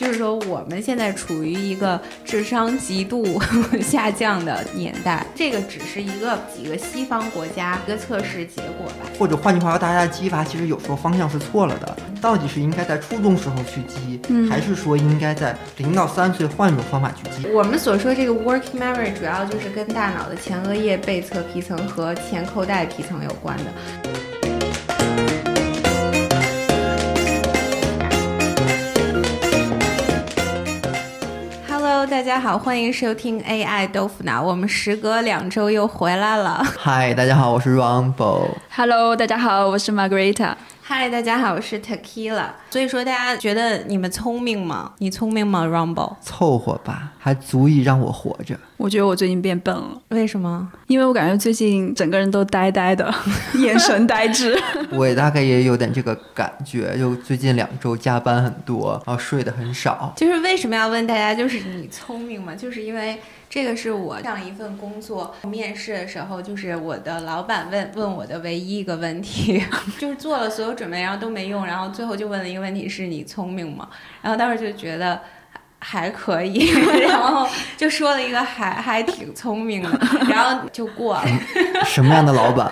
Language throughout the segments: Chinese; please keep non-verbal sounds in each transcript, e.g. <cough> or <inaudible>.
就是说我们现在处于一个智商极度 <laughs> 下降的年代，这个只是一个几个西方国家一个测试结果吧。或者换句话说，大家的激发其实有时候方向是错了的，到底是应该在初中时候去激，还是说应该在零到三岁换一种方法去激？我们所说这个 working memory 主要就是跟大脑的前额叶背侧皮层和前扣带皮层有关的。大家好，欢迎收听 AI 豆腐脑。我们时隔两周又回来了。嗨，大家好，我是 Rumble。Hello，大家好，我是 Margarita。嗨，大家好，我是 Tequila。所以说，大家觉得你们聪明吗？你聪明吗，Rumble？凑合吧，还足以让我活着。我觉得我最近变笨了，为什么？因为我感觉最近整个人都呆呆的，<laughs> 眼神呆滞。<laughs> 我也大概也有点这个感觉，就最近两周加班很多，然后睡得很少。就是为什么要问大家，就是你聪明吗？就是因为这个是我上一份工作面试的时候，就是我的老板问问我的唯一一个问题，<laughs> 就是做了所有准备，然后都没用，然后最后就问了一个问题：是你聪明吗？然后当时就觉得。还可以，<laughs> 然后就说了一个还还挺聪明的，然后就过了。<laughs> 什么样的老板？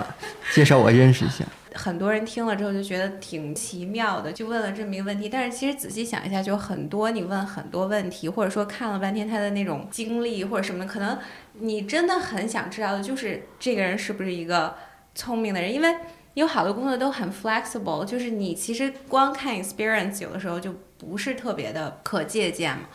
介绍我认识一下。很多人听了之后就觉得挺奇妙的，就问了这么一个问题。但是其实仔细想一下，就很多你问很多问题，或者说看了半天他的那种经历或者什么，可能你真的很想知道的就是这个人是不是一个聪明的人，因为有好多工作都很 flexible，就是你其实光看 experience 有的时候就不是特别的可借鉴嘛。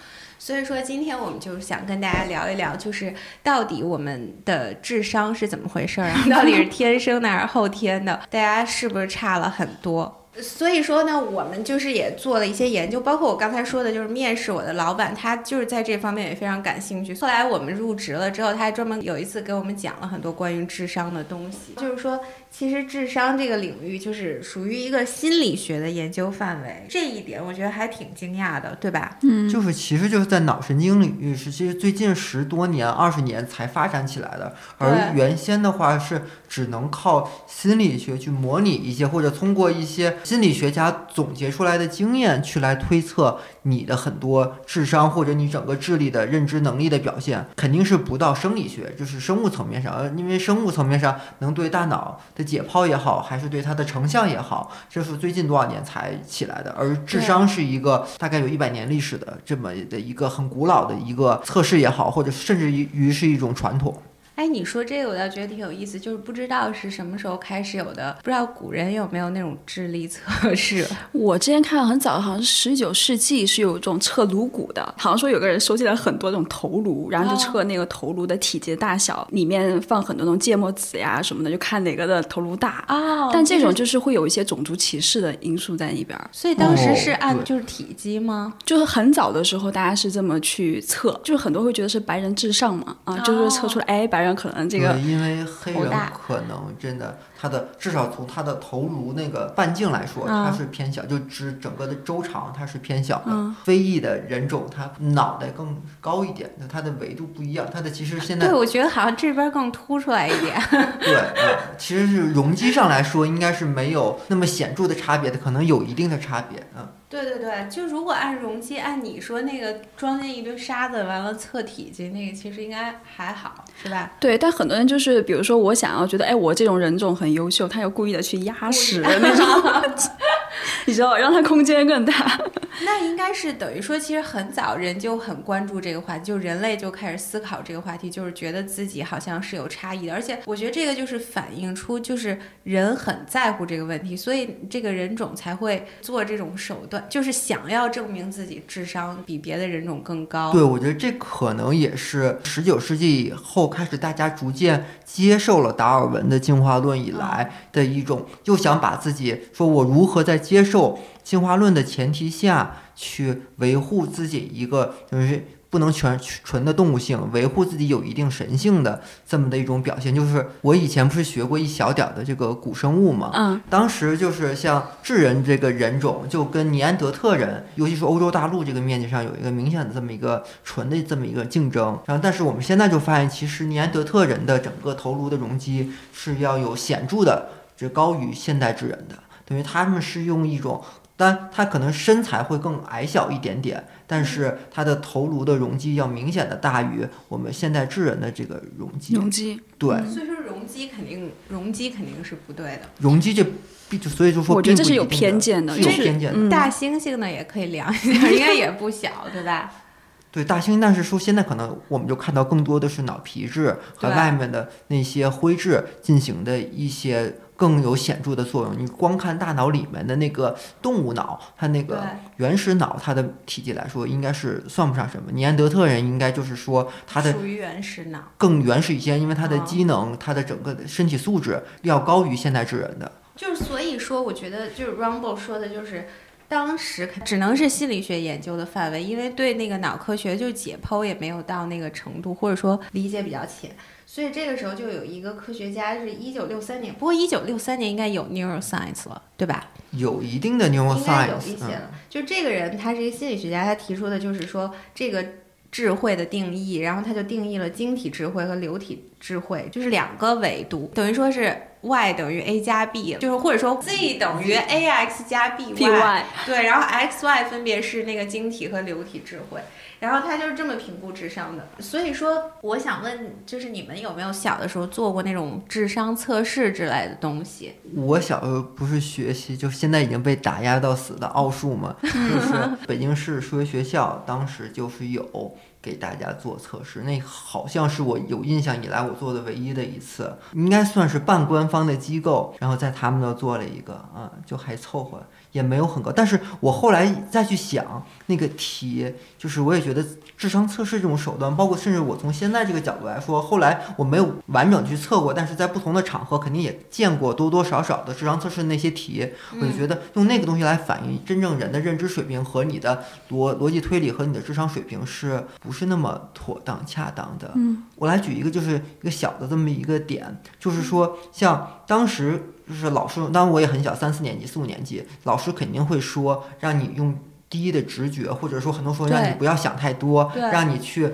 所以说，今天我们就想跟大家聊一聊，就是到底我们的智商是怎么回事儿啊？<laughs> 到底是天生的还是后天的？大家是不是差了很多？所以说呢，我们就是也做了一些研究，包括我刚才说的，就是面试我的老板，他就是在这方面也非常感兴趣。后来我们入职了之后，他还专门有一次给我们讲了很多关于智商的东西，就是说，其实智商这个领域就是属于一个心理学的研究范围，这一点我觉得还挺惊讶的，对吧？嗯，就是其实就是在脑神经领域是其实最近十多年、二十年才发展起来的，而原先的话是只能靠心理学去模拟一些，或者通过一些心理学家总结出来的经验去来推测你的很多智商或者你整个智力的认知能力的表现，肯定是不到生理学，就是生物层面上，呃因为生物层面上能对大脑的解剖也好，还是对它的成像也好，这是最近多少年才起来的，而智商是一个大概有一百年历史的这么的一个很古老的一个测试也好，或者甚至于是一种传统。哎，你说这个我倒觉得挺有意思，就是不知道是什么时候开始有的，不知道古人有没有那种智力测试。<laughs> 我之前看到很早，好像是十九世纪是有这种测颅骨的，好像说有个人收集了很多这种头颅，然后就测那个头颅的体积大小，里面放很多那种芥末籽呀什么的，就看哪个的头颅大。哦但这种就是会有一些种族歧视的因素在里边儿。所以当时是按就是体积吗？就是很早的时候，大家是这么去测，就是很多会觉得是白人至上嘛，啊，就是测出来，哎，白人可能这个，因为黑人可能真的他的至少从它的头颅那个半径来说，嗯它是偏小，就指整个的周长它是偏小的。嗯非裔的人种，它脑袋更高一点，那它的维度不一样，它的其实现在对，我觉得好像这边更凸出来一点。<laughs> 对，呃，其实是容积上来说，应该是没有那么显著的差别的，可能有一定的差别，嗯。对对对，就如果按容积，按你说那个装进一堆沙子，完了测体积，那个其实应该还好，是吧？对，但很多人就是，比如说我想要觉得，哎，我这种人种很优秀，他又故意的去压屎 <laughs> 的那种，<laughs> <laughs> 你知道，让它空间更大。<laughs> 那应该是等于说，其实很早人就很关注这个话题，就人类就开始思考这个话题，就是觉得自己好像是有差异的，而且我觉得这个就是反映出就是人很在乎这个问题，所以这个人种才会做这种手段，就是想要证明自己智商比别的人种更高。对，我觉得这可能也是十九世纪以后开始大家逐渐接受了达尔文的进化论以来的一种，又想把自己说我如何在接受进化论的前提下去维护自己一个就是。不能全纯的动物性，维护自己有一定神性的这么的一种表现，就是我以前不是学过一小点儿的这个古生物嘛，嗯，当时就是像智人这个人种，就跟尼安德特人，尤其是欧洲大陆这个面积上有一个明显的这么一个纯的这么一个竞争。然后，但是我们现在就发现，其实尼安德特人的整个头颅的容积是要有显著的，这高于现代智人的。等于他们是用一种但他可能身材会更矮小一点点，但是他的头颅的容积要明显的大于我们现代智人的这个容积。容积，对，所以说容积肯定容积肯定是不对的。容积这就所以就说我觉得这是有偏见的是有就是偏见的。嗯大猩猩呢也可以量一下，应该也不小，对吧？<laughs> 对大猩，但是说现在可能我们就看到更多的是脑皮质和外面的那些灰质进行的一些更有显著的作用。你光看大脑里面的那个动物脑，它那个原始脑，它的体积来说应该是算不上什么。尼安德特人应该就是说它的属于原始脑。更原始一些，因为它的嗯机能、它的整个的身体素质要高于现代智人的。就是所以说，我觉得就是 Rumble 说的，就是当时只能是心理学研究的范围，因为对那个脑科学就解剖也没有到那个程度，或者说理解比较浅。所以这个时候就有一个科学家是一九六三年，不过一九六三年应该有 neuroscience 了，对吧？有一定的应该有 neuroscience，有一些嗯，了。就这个人，他是一个心理学家，他提出的就是说这个智慧的定义，然后他就定义了晶体智慧和流体智慧，就是两个维度，等于说是 y 等于 a 加 b，就是或者说 z 等于 ax 加 b y，对，然后 x y 分别是那个晶体和流体智慧，然后他就是这么评估智商的。所以说，我想问，就是你们有没有小的时候做过那种智商测试之类的东西？我小时候不是学习，就现在已经被打压到死的奥数嘛，就是 <laughs> 北京市数学学校当时就是有给大家做测试，那好像是我有印象以来我做的唯一的一次，应该算是半官方的机构，然后在他们那做了一个，啊，就还凑合，也没有很高。但是我后来再去想那个题，就是我也觉得智商测试这种手段，包括甚至我从现在这个角度来说，后来我没有完整去测过，但是在不同的场合肯定也见过多多少少的智商测试那些题，我就觉得用那个东西来反映真正人的认知水平和你的逻逻辑推理和你的智商水平是不是那么妥当恰当的？嗯，我来举一个就是一个小的这么一个点，就是说像当时就是老师，当然我也很小，三四年级、四五年级，老师肯定会说让你用第一的直觉，或者说很多时候让你不要想太多，让你去。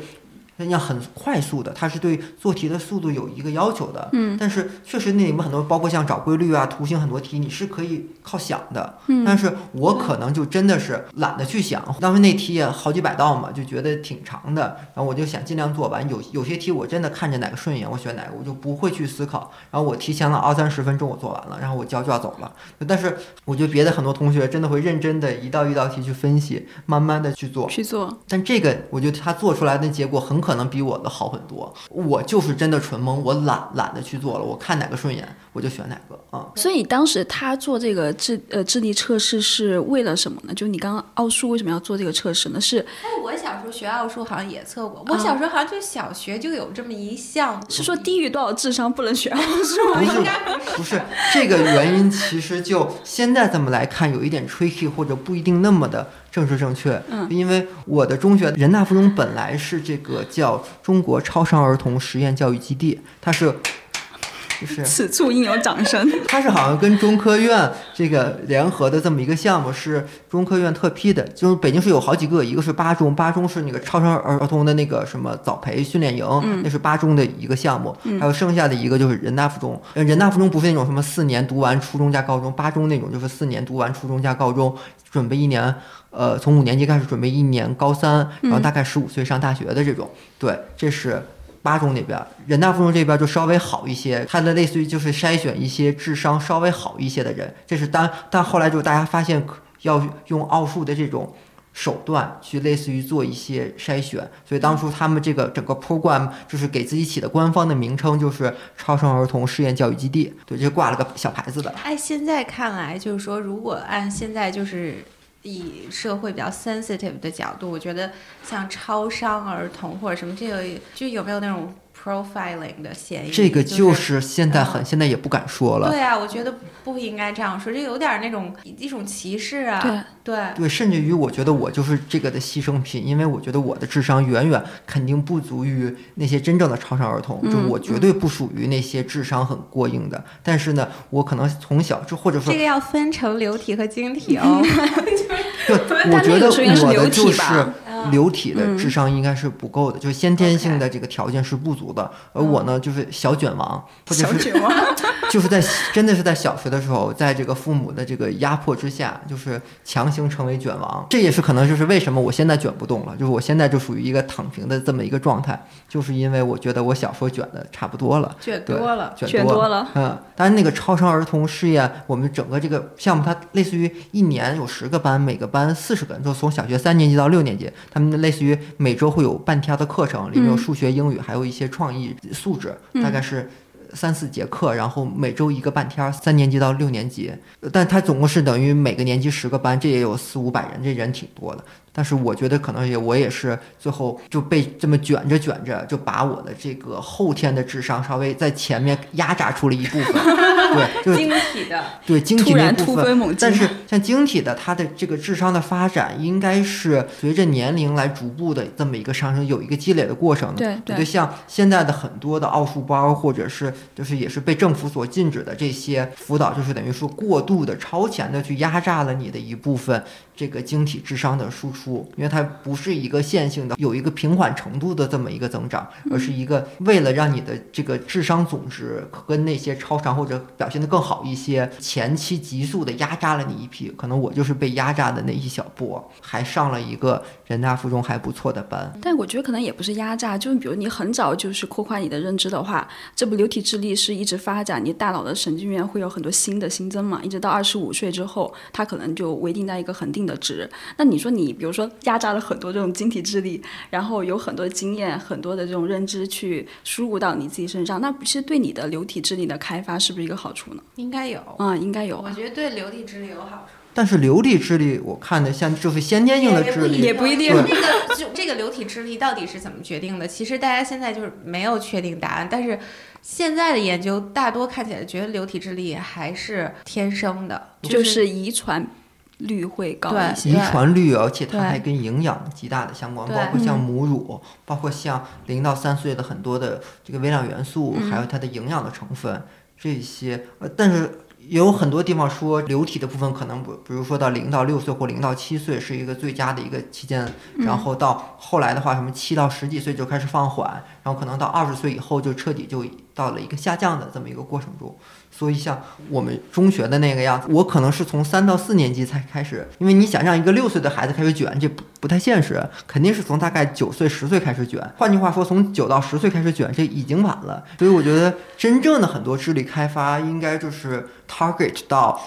要很快速的，它是对做题的速度有一个要求的。嗯，但是确实那里面很多，包括像找规律啊、图形很多题，你是可以靠想的。嗯但是我可能就真的是懒得去想，当时那题也好几百道嘛，就觉得挺长的，然后我就想尽量做完。有有些题我真的看着哪个顺眼，我选哪个，我就不会去思考。然后我提前了二三十分钟我做完了，然后我交就要走了。但是我觉得别的很多同学真的会认真的一道一道题去分析，慢慢的去做。去做。但这个我觉得他做出来的结果很可能比我的好很多。我就是真的纯懵，我懒懒得去做了，我看哪个顺眼我就选哪个啊。所以当时他做这个智呃智力测试是为了什么呢？就你刚刚奥数为什么要做这个测试呢？是哎，我小时候学奥数好像也测过，我小时候好像就小学就有这么一项，是说低于多少智商不能学奥 <laughs> 数？吗应该不是。不是这个原因，其实就现在这么来看，有一点 tricky 或者不一定那么的政治正确。嗯，因为我的中学人大附中本来是这个叫中国超商儿童实验教育基地，它是。就是此处应有掌声。<laughs> 它是好像跟中科院这个联合的这么一个项目，是中科院特批的。就是北京市有好几个，一个是八中，八中是那个超生儿儿童的那个什么早培训练营，嗯那是八中的一个项目。还有剩下的一个就是人大附中，呃人大附中不是那种什么四年读完初中加高中，八中那种就是四年读完初中加高中，准备一年。呃，从五年级开始准备一年高三，然后大概十五岁上大学的这种，对，这是八中那边，人大附中这边就稍微好一些，它的类似于就是筛选一些智商稍微好一些的人，这是当但后来就大家发现可要用奥数的这种手段去类似于做一些筛选，所以当初他们这个整个 program 就是给自己起的官方的名称就是超生儿童试验教育基地，对，这挂了个小牌子的。哎，现在看来就是说，如果按现在就是以社会比较 sensitive 的角度，我觉得像超商儿童或者什么这个，就有没有那种 profiling 的嫌疑？这个就就是现在很嗯现在也不敢说了。对啊，我觉得不应该这样说，这有点那种一种歧视啊。对对对，甚至于我觉得我就是这个的牺牲品，因为我觉得我的智商远远肯定不足于那些真正的超常儿童，就嗯我绝对不属于那些智商很过硬的。但是呢，我可能从小就或者说这，个要分成流体和晶体哦。<laughs> 对，我觉得我的就是流体的智商应该是不够的，就是先天性的这个条件是不足的。而我呢，就是小卷王，或者是 <laughs> 就是在真的是在小学的时候，在这个父母的这个压迫之下，就是强行成为卷王。这也是可能就是为什么我现在卷不动了，就是我现在就属于一个躺平的这么一个状态，就是因为我觉得我小时候卷的差不多了，卷多了，卷多了。嗯，但是那个超生儿童试验，我们整个这个项目，它类似于一年有十个班，每个班四十个人，就从小学三年级到六年级，他们类似于每周会有半天的课程，里面有数学、英语，还有一些创意素质，大概是。三四节课，然后每周一个半天儿，三年级到六年级，但它总共是等于每个年级十个班，这也有四五百人，这人挺多的。但是我觉得可能也我也是最后就被这么卷着卷着，就把我的这个后天的智商稍微在前面压榨出了一部分。<laughs> 对，就是晶体的，对晶体那部分。但是像晶体的，它的这个智商的发展，应该是随着年龄来逐步的这么一个上升，有一个积累的过程的。对对对像现在的很多的奥数班，或者是就是也是被政府所禁止的这些辅导，就是等于说过度的、超前的去压榨了你的一部分这个晶体智商的输出，因为它不是一个线性的，有一个平缓程度的这么一个增长，而是一个为了让你的这个智商总值跟那些超常或者表现得更好一些，前期急速的压榨了你一批，可能我就是被压榨的那一小波，还上了一个人大附中还不错的班。但我觉得可能也不是压榨，就是比如你很早就是扩宽你的认知的话，这部流体智力是一直发展，你大脑的神经元会有很多新的新增嘛，一直到二十五岁之后，它可能就维定在一个恒定的值。那你说你比如说压榨了很多这种晶体智力，然后有很多经验、很多的这种认知去输入到你自己身上，那其实对你的流体智力的开发是不是一个好处呢？应该有。啊、应该有我。觉得对流体智力有好处。但是流体智力，我看的像就是先天性的智力，也不一定那个就这个流体智力到底是怎么决定的？其实大家现在就是没有确定答案，但是现在的研究大多看起来觉得流体智力还是天生的，就是遗传率会高对一些。遗传率，而且它还跟营养极大的相关，包括像母乳，包括像零到三岁的很多的这个微量元素，还有它的营养的成分这些。呃，但是也有很多地方说流体的部分可能不，比如说到零到六岁或零到七岁是一个最佳的一个期间，然后到后来的话，什么七到十几岁就开始放缓，然后可能到二十岁以后就彻底就到了一个下降的这么一个过程中。所以像我们中学的那个样子，我可能是从三到四年级才开始，因为你想让一个六岁的孩子开始卷，这不不太现实，肯定是从大概九岁、十岁开始卷。换句话说，从九到十岁开始卷，这已经晚了。所以我觉得真正的很多智力开发，应该就是 target 到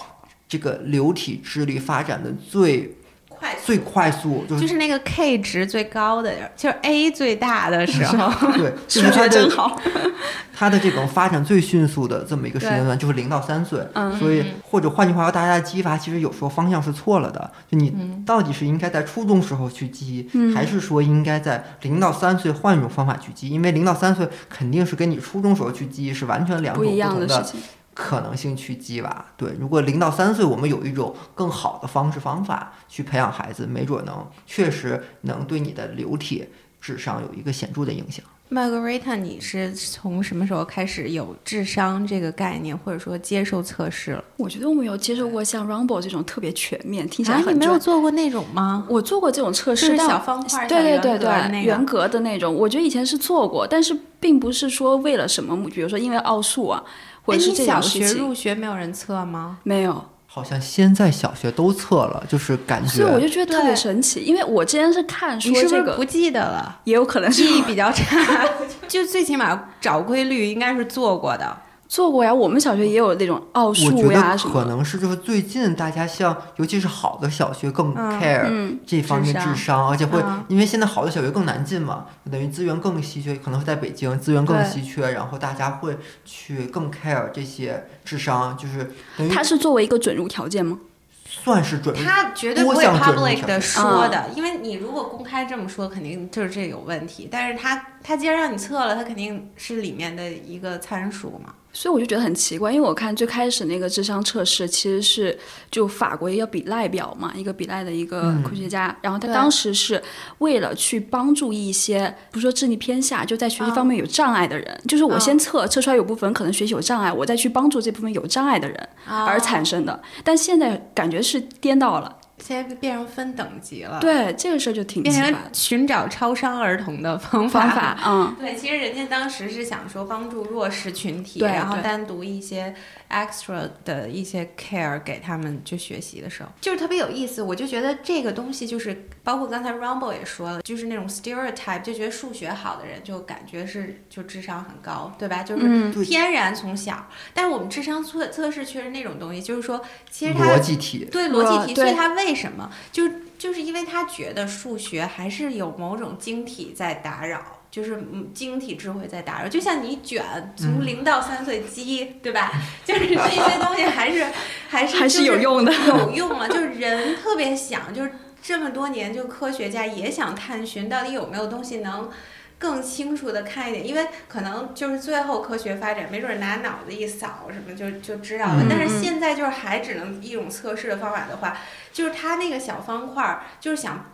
这个流体智力发展的最快最快速，就是就是那个 K 值最高的，就是 A 最大的时候。<laughs> 对，<laughs> 就数是它的学真好，<laughs> 它的这种发展最迅速的这么一个时间段，就是零到三岁。嗯所以或者换句话说，大家的激发其实有时候方向是错了的。就你到底是应该在初中时候去激，嗯还是说应该在零到三岁换一种方法去激？因为零到三岁肯定是跟你初中时候去激是完全两种不同的事情。可能性去激娃。对，如果零到三岁我们有一种更好的方式方法去培养孩子，没准能确实能对你的流体智商有一个显著的影响。Margarita，你是从什么时候开始有智商这个概念，或者说接受测试了？我觉得我没有接受过像 Rumble 这种特别全面，听起来啊，你没有。做过那种吗？我做过这种测试，就是小方块、对对对对，那圆个。格的那种，我觉得以前是做过，但是并不是说为了什么目，比如说因为奥数啊，或哎，者是小种事情。学入学没有人测吗？没有，好像现在小学都测了，就是感觉所以我就觉得特别神奇，因为我之前是看说你是不这个，是不记得了？也有可能是记忆比较差，<laughs> 就最起码找规律应该是做过的。做过呀。我们小学也有那种奥我觉数呀得什么。可能是就是最近大家像，尤其是好的小学更嗯 care 嗯，这方面智商智商，而且会嗯因为现在好的小学更难进嘛，等于资源更稀缺，可能会在北京资源更稀缺，然后大家会去更 care 这些智商，就是等于它是作为一个准入条件吗？算是准。他绝对不会 public 的说的，因为你如果公开这么说，肯定就是这有问题。但是他他既然让你测了，他肯定是里面的一个参数嘛。所以我就觉得很奇怪，因为我看最开始那个智商测试其实是就法国一个比赖表嘛，一个比赖的一个嗯科学家，然后他当时是为了去帮助一些不是说智力偏下，就在学习方面有障碍的人，就是我先测测出来有部分可能学习有障碍，我再去帮助这部分有障碍的人而产生的。但现在感觉是颠倒了。现在变成分等级了，，对这个事儿就挺变成寻找超商儿童的方方法，嗯，<laughs> 对，其实人家当时是想说帮助弱势群体，对然后单独一些 extra 的一些 care 给他们去学习的时候，就是特别有意思。我就觉得这个东西就是，包括刚才 Rumble 也说了，就是那种 stereotype，就觉得数学好的人就感觉是就智商很高，对吧？就是天然从小，但是我们智商测测试却是那种东西，就是说其实它逻辑题，对逻辑题，所以他为什么就就是因为他觉得数学还是有某种晶体在打扰，就是嗯晶体智慧在打扰，就像你卷从嗯零到三岁鸡，对吧？<laughs> 就是这些东西还是还是还是有用的有用了。就是人特别想，就是这么多年，就科学家也想探寻到底有没有东西能。更清楚的看一点，因为可能就是最后科学发展，没准儿拿脑子一扫什么就就知道了。嗯但是现在就是还只能一种测试的方法的话，就是它那个小方块儿，就是想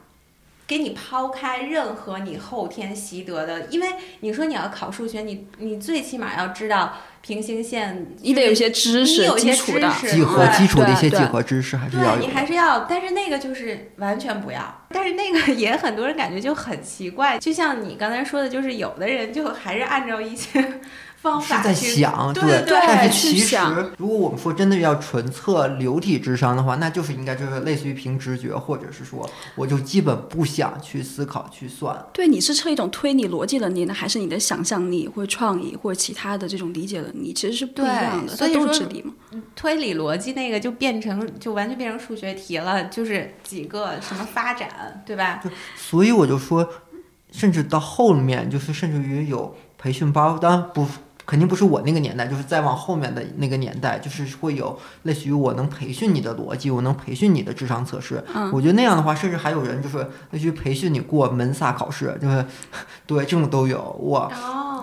给你抛开任何你后天习得的，因为你说你要考数学，你你最起码要知道平行线，你得有一些知识你有一些基础的，知识几何对基础的一些对几何知识还是要有对你还。是要，但是那个就是完全不要。但是那个也很多人感觉就很奇怪，就像你刚才说的，就是有的人就还是按照一些方是在想，对对但是其实，如果我们说真的要纯测流体智商的话，那就是应该就是类似于凭直觉，或者是说，我就基本不想去思考去算。对，你是测一种推理逻辑能力呢，还是你的想象力或者创意或者其他的这种理解能力，其实是不一样的，所以说是智力嘛。推理逻辑那个就变成就完全变成数学题了，就是几个什么发展，对吧？所以我就说，甚至到后面，就是甚至于有培训班，当然不肯定不是我那个年代，就是再往后面的那个年代，就是会有类似于我能培训你的逻辑，我能培训你的智商测试。嗯我觉得那样的话，甚至还有人就是类似于培训你过门萨考试，就是 <laughs> 对这种都有哇。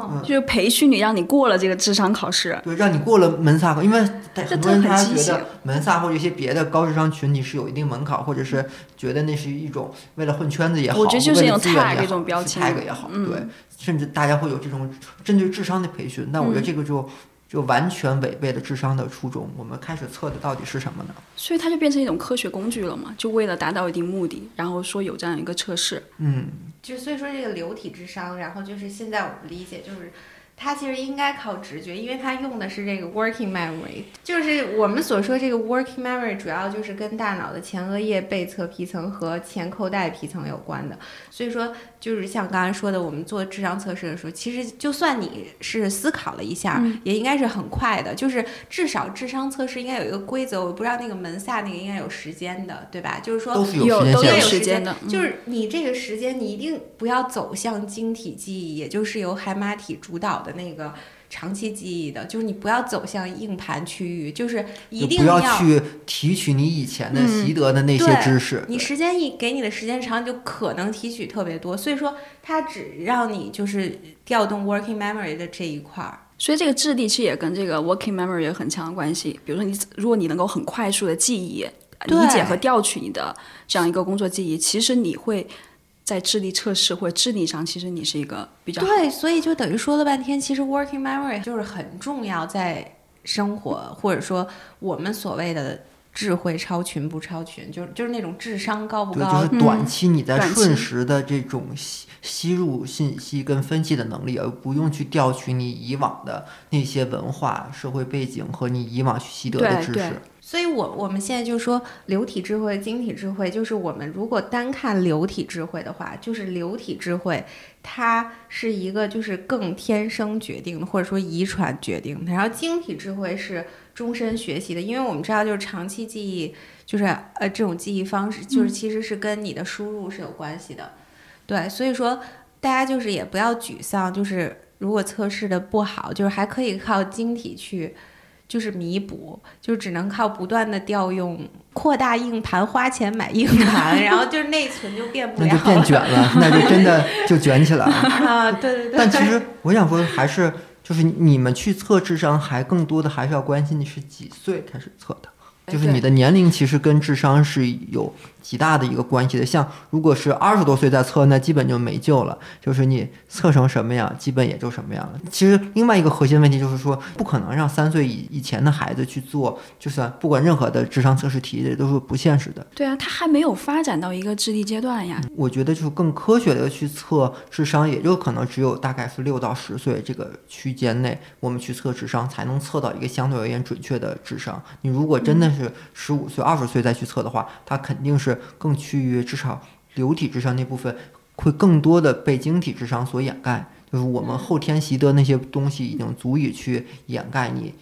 哦，就是培训你，让你过了这个智商考试。对，让你过了门萨考，因为很多人他觉得门萨或者一些别的高智商群体是有一定门槛，或者是觉得那是一种为了混圈子也好，我觉得就是一种为了资源 tag 也好是标签 tag 也好，嗯对，甚至大家会有这种针对智商的培训，但我觉得嗯这个就。就完全违背了智商的初衷。我们开始测的到底是什么呢？所以它就变成一种科学工具了嘛，就为了达到一定目的，然后说有这样一个测试。嗯，就所以说这个流体智商，然后就是现在我们理解就是。它其实应该靠直觉，因为它用的是这个 working memory，就是我们所说这个 working memory 主要就是跟大脑的前额叶背侧皮层和前扣带皮层有关的。所以说，就是像刚才说的，我们做智商测试的时候，其实就算你是思考了一下，嗯也应该是很快的。就是至少智商测试应该有一个规则，我不知道那个门萨那个应该有时间的，对吧？就是说都是有都有时间线的。时间的，嗯就是你这个时间，你一定不要走向晶体记忆，也就是由海马体主导的那个长期记忆的，就是你不要走向硬盘区域，就是一定要去提取你以前的习得的那些知识。你时间一给你的时间长，就可能提取特别多，所以说它只让你就是调动 working memory 的这一块儿。所以这个质地其实也跟这个 working memory 有很强的关系。比如说你，如果你能够很快速的记忆、理解和调取你的这样一个工作记忆，其实你会在智力测试或者智力上，其实你是一个比较对，所以就等于说了半天，其实 working memory 就是很重要，在生活或者说我们所谓的智慧超群不超群，就是就是那种智商高不，高，就是短期你在瞬时的这种吸吸入信息跟分析的能力，而不用去调取你以往的那些文化、社会背景和你以往去习得的知识。所以我我们现在就说流体智慧、晶体智慧，就是我们如果单看流体智慧的话，就是流体智慧，它是一个就是更天生决定的，或者说遗传决定的。然后晶体智慧是终身学习的，因为我们知道就是长期记忆，就是呃这种记忆方式，就是其实是跟你的输入是有关系的。对，所以说大家就是也不要沮丧，就是如果测试的不好，就是还可以靠晶体去。就是弥补，就只能靠不断的调用、扩大硬盘、花钱买硬盘，<laughs> 然后就是内存就变不了那就变卷了，那就真的 <laughs> 就卷起来了。啊！对对对。但其实我想说，还是就是你们去测智商，还更多的还是要关心你是几岁开始测的。就是你的年龄其实跟智商是有极大的一个关系的。像如果是二十多岁再测，那基本就没救了，就是你测成什么样，基本也就什么样了。其实另外一个核心问题就是说，不可能让三岁以以前的孩子去做，就算不管任何的智商测试题，这都是不现实的。对啊，他还没有发展到一个智力阶段呀。我觉得就是更科学的去测智商，也就可能只有大概是六到十岁这个区间内，我们去测智商才能测到一个相对而言准确的智商。你如果真的是十五岁、二十岁再去测的话，他肯定是更趋于至少流体智商那部分会更多的被晶体智商所掩盖。就是我们后天习得那些东西已经足以去掩盖你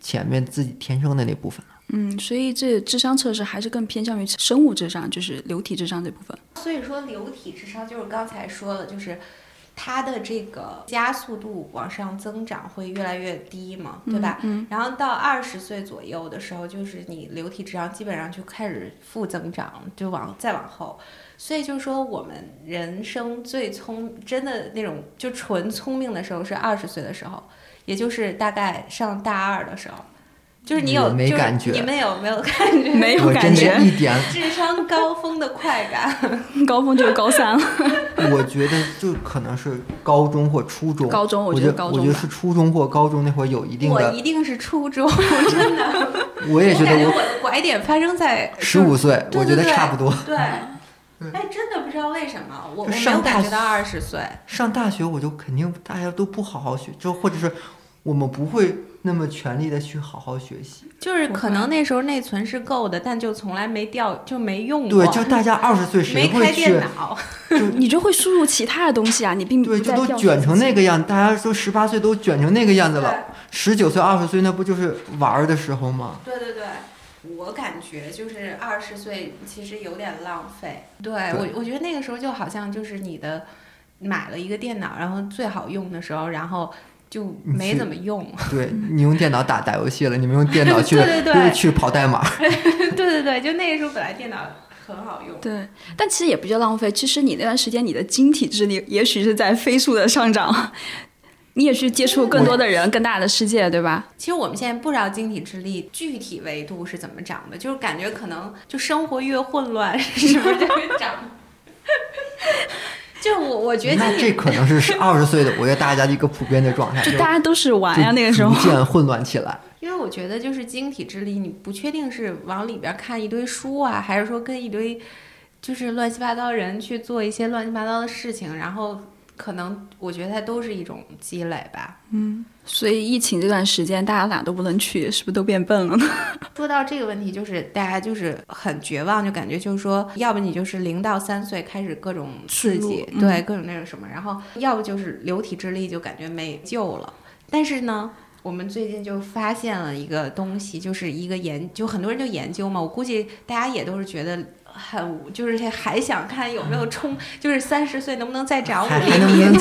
前面自己天生的那部分了。嗯，所以这智商测试还是更偏向于生物智商，就是流体智商这部分。所以说流体智商就是刚才说的，就是它的这个加速度往上增长会越来越低嘛，对吧？嗯，然后到二十岁左右的时候，就是你流体质量基本上就开始负增长，就往再往后。所以就是说，我们人生最聪真的那种就纯聪明的时候是二十岁的时候，也就是大概上大二的时候。就是你有，没感觉你们有没有感觉？没有感觉一点，智商高峰的快感。<laughs> 高峰就是高三了。<laughs> 我觉得就可能是高中或初中。高中我我觉得高中我觉得是初中或高中那会儿有一定的我的。一定是初中，真的。<laughs> 我也觉得我拐点发生在十五岁，我觉得差不多。对，哎，真的不知道为什么，我我没有上大感觉到二十岁。上大学我就肯定大家都不好好学，就或者是我们不会那么全力的去好好学习。就是可能那时候内存是够的，但就从来没掉，就没用过。对，就大家二十岁谁没会去开电？脑。<laughs> 你就会输入其他的东西啊，你并不对，就都卷成那个样，大家说十八岁都卷成那个样子了，十九岁、二十岁那不就是玩儿的时候吗？对对对，我感觉就是二十岁其实有点浪费。对我，我觉得那个时候就好像就是你的买了一个电脑，然后最好用的时候，然后就没怎么用。<laughs> 对你用电脑打打游戏了，你们用电脑去 <laughs> 对对对去跑代码。<laughs> 对对对，就那个时候本来电脑很好用。对，但其实也不叫浪费。其实你那段时间你的晶体智力也许是在飞速的上涨，你也去接触更多的人、更大的世界，对吧？其实我们现在不知道晶体智力具体维度是怎么长的，就是感觉可能就生活越混乱，是不是就越长？就我我觉得那这可能是 <laughs> 二十岁的，我觉得大家的一个普遍的状态，就大家都是玩呀、就那个时候逐。渐混乱起来。因为我觉得就是晶体智力，你不确定是往里边看一堆书啊，还是说跟一堆就是乱七八糟人去做一些乱七八糟的事情，然后可能我觉得它都是一种积累吧。嗯所以疫情这段时间，大家哪都不能去，是不是都变笨了呢？<laughs> 说到这个问题，就是大家就是很绝望，就感觉就是说，要不你就是零到三岁开始各种刺激对各种那种什么，然后要不就是流体智力就感觉没救了。但是呢，我们最近就发现了一个东西，就是一个研，就很多人就研究嘛，我估计大家也都是觉得。很就是还想看有没有冲，就是三十岁能不能再长五厘米，还还能不能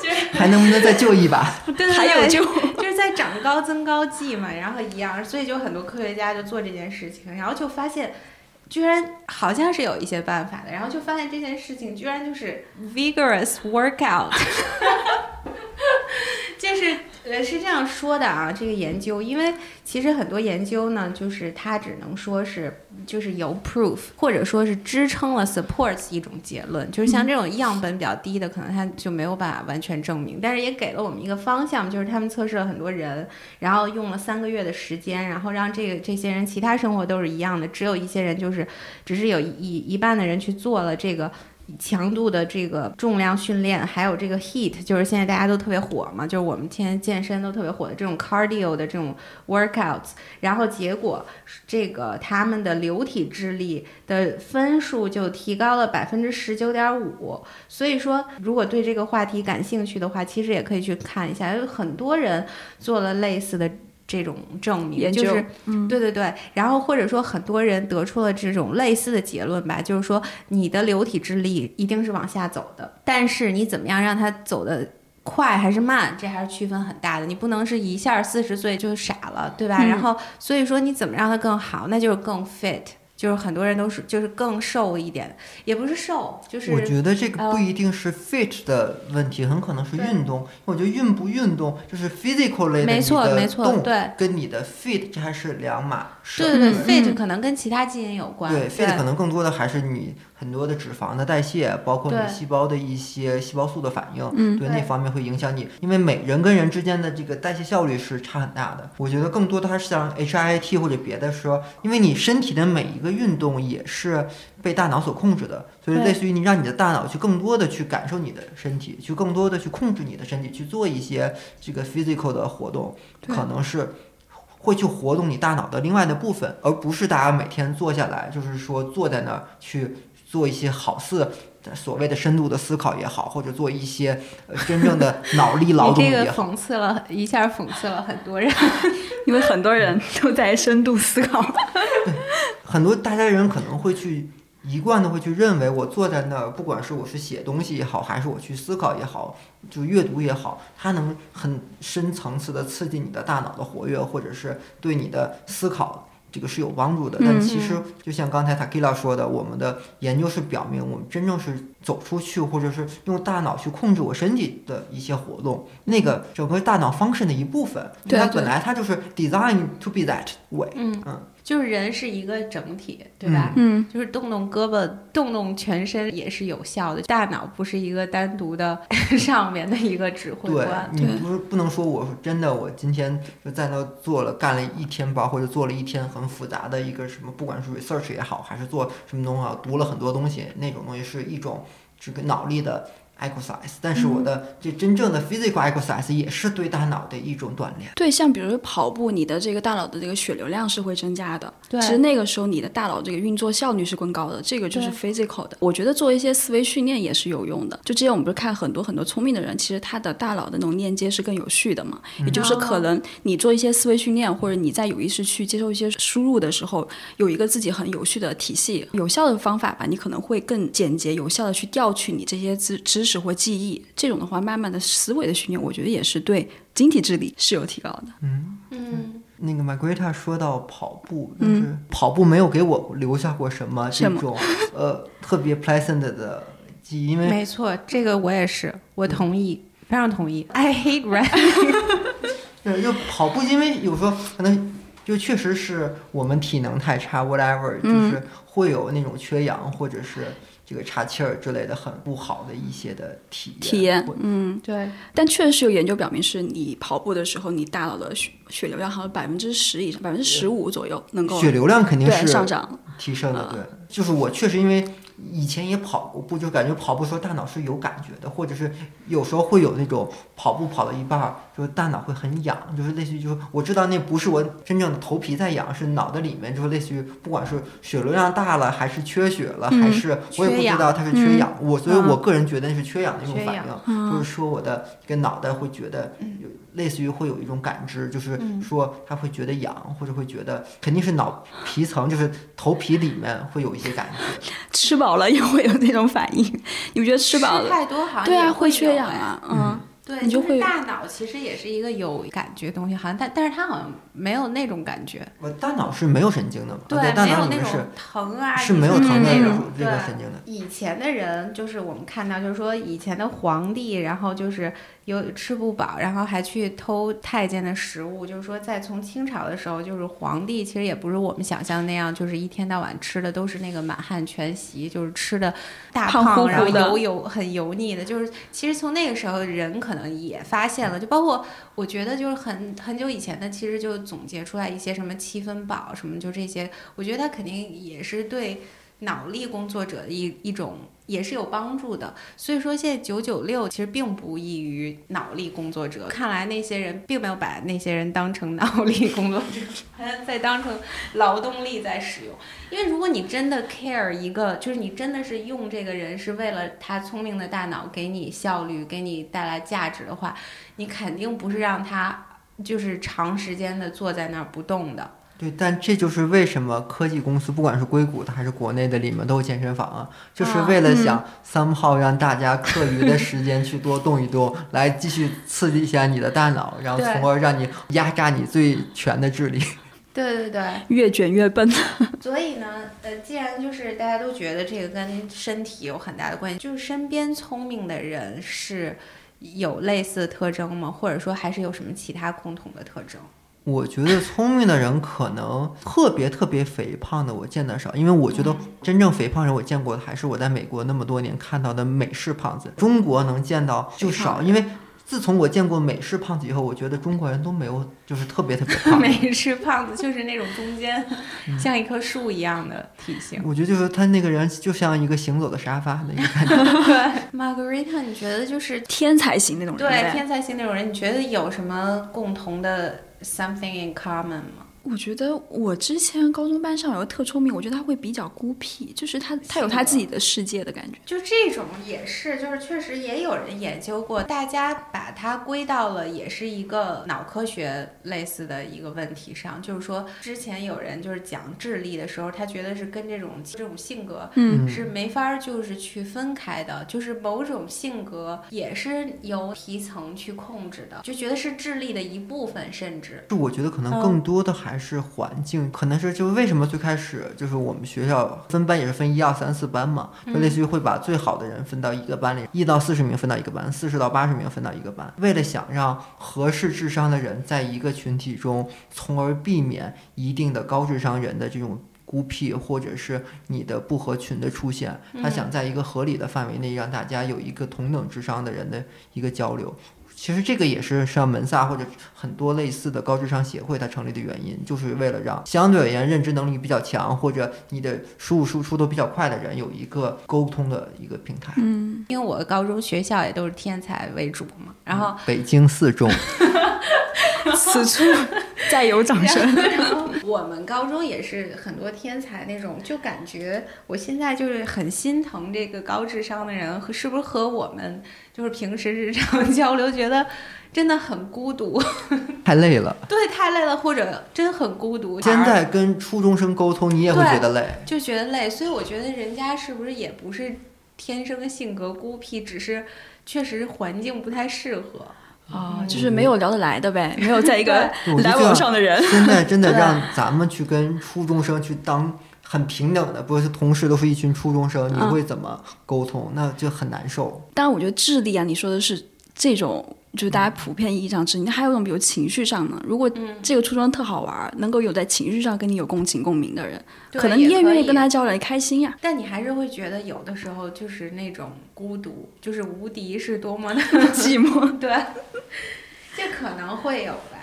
就是还能不能再救一把？<laughs> 对对对，还有救，<laughs> 就是在长高增高剂嘛，然后一样，所以就很多科学家就做这件事情，然后就发现，居然好像是有一些办法的，然后就发现这件事情居然就是 vigorous workout，<laughs> 就是呃是这样说的啊，这个研究，因为其实很多研究呢，就是它只能说是就是有 proof，或者说是支撑了 supports 一种结论，就是像这种样本比较低的，可能它就没有办法完全证明，但是也给了我们一个方向，就是他们测试了很多人，然后用了三个月的时间，然后让这个这些人其他生活都是一样的，只有一些人就是只是有一一一半的人去做了这个。强度的这个重量训练，还有这个 heat，就是现在大家都特别火嘛，就是我们现在健身都特别火的这种 cardio 的这种 workouts，然后结果这个他们的流体智力的分数就提高了百分之十九点五。所以说，如果对这个话题感兴趣的话，其实也可以去看一下，有很多人做了类似的。这种证明就是，嗯对对对，然后或者说很多人得出了这种类似的结论吧，就是说你的流体智力一定是往下走的，但是你怎么样让它走的快还是慢，这还是区分很大的。你不能是一下四十岁就傻了，对吧？嗯然后所以说你怎么让它更好，那就是更 fit。就是很多人都是就是更瘦一点，也不是瘦，就是我觉得这个呃不一定是 fit 的问题，很可能是运动。我觉得运不运动就是 physical 类的，没错你的没错，动对跟你的 fit 这还是两码事。对对对嗯，fit 嗯可能跟其他基因有关，对，fit 可能更多的还是你很多的脂肪的代谢，包括你细胞的一些细胞素的反应，嗯对对那方面会影响你。因为每人跟人之间的这个代谢效率是差很大的。我觉得更多的它是像 HIIT 或者别的说，因为你身体的每一个运动也是被大脑所控制的，所以类似于你让你的大脑去更多的去感受你的身体，去更多的去控制你的身体，去做一些这个 physical 的活动，可能是。会去活动你大脑的另外的部分，而不是大家每天坐下来，就是说坐在那儿去做一些好似所谓的深度的思考也好，或者做一些呃真正的脑力劳你这个动也好。讽刺了一下，讽刺了很多人。<laughs> 因为很多人都在深度思考。对很多大家人可能会去一贯的会去认为，我坐在那儿，不管是我是写东西也好，还是我去思考也好，就阅读也好，它能很深层次的刺激你的大脑的活跃，或者是对你的思考。这个是有帮助的，但嗯其实就像刚才 Takila 说的，我们的研究是表明，我们真正是走出去，或者是用大脑去控制我身体的一些活动，那个整个大脑 function 的一部分，它本来它就是 designed to be that way。嗯。嗯，就是人是一个整体，对吧？嗯，就是动动胳膊、动动全身也是有效的。大脑不是一个单独的上面的一个指挥对官。你不是不能说我是真的，我今天就在那做了干了一天班，或者做了一天很复杂的一个什么，不管是 research 也好，还是做什么东西啊，读了很多东西，那种东西是一种这个脑力的 exercise。但是我的这真正的 physical exercise 也是对大脑的一种锻炼。对，像比如说跑步，你的这个大脑的这个血流量是会增加的。对其实那个时候你的大脑这个运作效率是更高的，这个就是 physical 的。我觉得做一些思维训练也是有用的。就之前我们不是看很多很多聪明的人，其实他的大脑的那种链接是更有序的嘛。也就是可能你做一些思维训练，或者你在有意识去接受一些输入的时候，有一个自己很有序的体系、有效的方法吧，你可能会更简洁、有效的去调取你这些知知识或记忆。这种的话，慢慢的思维的训练，我觉得也是对晶体智力是有提高的。嗯嗯，那个 Margareta 说到跑步，就是跑步没有给我留下过什么这种呃特别 pleasant 的记忆，因为没错，这个我也是，我同意，非常同意。I hate running。<laughs> 对，就跑步，因为有时候可能就确实是我们体能太差，whatever，就是会有那种缺氧或者是这个岔气儿之类的很不好的一些的体验。体验，嗯，对，但确实有研究表明，是你跑步的时候，你大脑的血血流量好像百分之十以上，百分之十五左右能够血流量肯定对是上涨。提升的，对，就是我确实因为以前也跑过步，就感觉跑步的时候大脑是有感觉的，或者是有时候会有那种跑步跑到一半儿，就是大脑会很痒，就是类似于就是我知道那不是我真正的头皮在痒，是脑袋里面就是类似于不管是血流量大了，还是缺血了，嗯还是我也不知道它是缺氧，我所以嗯。我个人觉得那是缺氧的一种反应，嗯。就是说我的这个脑袋会觉得嗯有类似于会有一种感知，就是嗯。说它会觉得痒，或者会觉得肯定是脑皮层，就是头皮里面会有一些感觉。<laughs> 吃饱了也会有那种反应，你不觉得吃饱了？太多好像对啊，会缺氧啊，嗯，对，你就会是大脑其实也是一个有感觉的东西，好像但但是它好像没有那种感觉，我大脑是没有神经的嘛？对，大没有那种脑里面是疼啊，是没有疼的那种这个对神经的。以前的人就是我们看到，就是说以前的皇帝，然后就是有吃不饱，然后还去偷太监的食物。就是说，在从清朝的时候，就是皇帝其实也不是我们想象那样，就是一天到晚吃的都是那个满汉全席，就是吃的大胖乎乎然后油油很油腻的。就是其实从那个时候，人可能也发现了，就包括我觉得就是很很久以前的，其实就总结出来一些什么七分饱什么，就这些，我觉得他肯定也是对。脑力工作者的一一种也是有帮助的，所以说现在九九六其实并不易于脑力工作者。看来那些人并没有把那些人当成脑力工作者，<laughs> 好像在当成劳动力在使用。因为如果你真的 care 一个，就是你真的是用这个人是为了他聪明的大脑给你效率、给你带来价值的话，你肯定不是让他就是长时间的坐在那儿不动的。对，但这就是为什么科技公司，不管是硅谷的还是国内的，里面都有健身房啊，就是为了想 somehow 让大家课余的时间去多动一动，来继续刺激一下你的大脑，然后从而让你压榨你最全的智力。<laughs> 对对对，越卷越笨。<laughs> 所以呢，呃，既然就是大家都觉得这个跟身体有很大的关系，就是身边聪明的人是有类似的特征吗？或者说还是有什么其他共同的特征？我觉得聪明的人可能特别特别肥胖的我见得少，因为我觉得真正肥胖人我见过的还是我在美国那么多年看到的美式胖子，中国能见到就少，因为。自从我见过美式胖子以后，我觉得中国人都没有就是特别特别胖。<laughs> 美式胖子就是那种中间 <laughs> 像一棵树一样的体型。我觉得就是他那个人就像一个行走的沙发的一个感觉。<laughs> 对，Margarita，你觉得就是天才型那种人？对，天才型那种人，你觉得有什么共同的 something in common 吗？我觉得我之前高中班上有个特聪明，我觉得他会比较孤僻，就是他他有他自己的世界的感觉。就这种也是，就是确实也有人研究过，大家把它归到了也是一个脑科学类似的一个问题上，就是说之前有人就是讲智力的时候，他觉得是跟这种这种性格嗯。是没法就是去分开的，就是某种性格也是由皮层去控制的，就觉得是智力的一部分，甚至。就我觉得可能更多的还是环境，可能是就是为什么最开始就是我们学校分班也是分一二三四班嘛，就类似于会把最好的人分到一个班里，一到四十名分到一个班，四十到八十名分到一个班，为了想让合适智商的人在一个群体中，从而避免一定的高智商人的这种。孤僻或者是你的不合群的出现，他想在一个合理的范围内让大家有一个同等智商的人的一个交流。其实这个也是像门萨或者很多类似的高智商协会它成立的原因，就是为了让相对而言认知能力比较强或者你的输入输出都比较快的人有一个沟通的一个平台。嗯，因为我高中学校也都是天才为主嘛，然后北京四中，此处再有掌声。然后 <laughs> 我们高中也是很多天才那种，就感觉我现在就是很心疼这个高智商的人和是不是和我们就是平时日常 <laughs> 交流，觉得真的很孤独，<laughs> 太累了。对，太累了，或者真很孤独。现在跟初中生沟通，你也会觉得累。就觉得累，所以我觉得人家是不是也不是天生性格孤僻，只是确实环境不太适合。啊，就是没有聊得来的呗，没有在一个 <laughs> 我就 level 上的人。现在真的让咱们去跟初中生去当很平等的，不是同时都是一群初中生，你嗯会怎么沟通？那就很难受。当然，我觉得智力啊，你说的是这种，就是大家普遍意义上智力。那还有一种，比如情绪上呢，如果嗯，这个初中生特好玩儿，能够有在情绪上跟你有共情共鸣的人，可能你也愿意跟他交流，你开心呀。但你还是会觉得有的时候就是那种孤独，就是无敌是多么的 <laughs> 寂寞。对，<laughs> 这可能会有吧。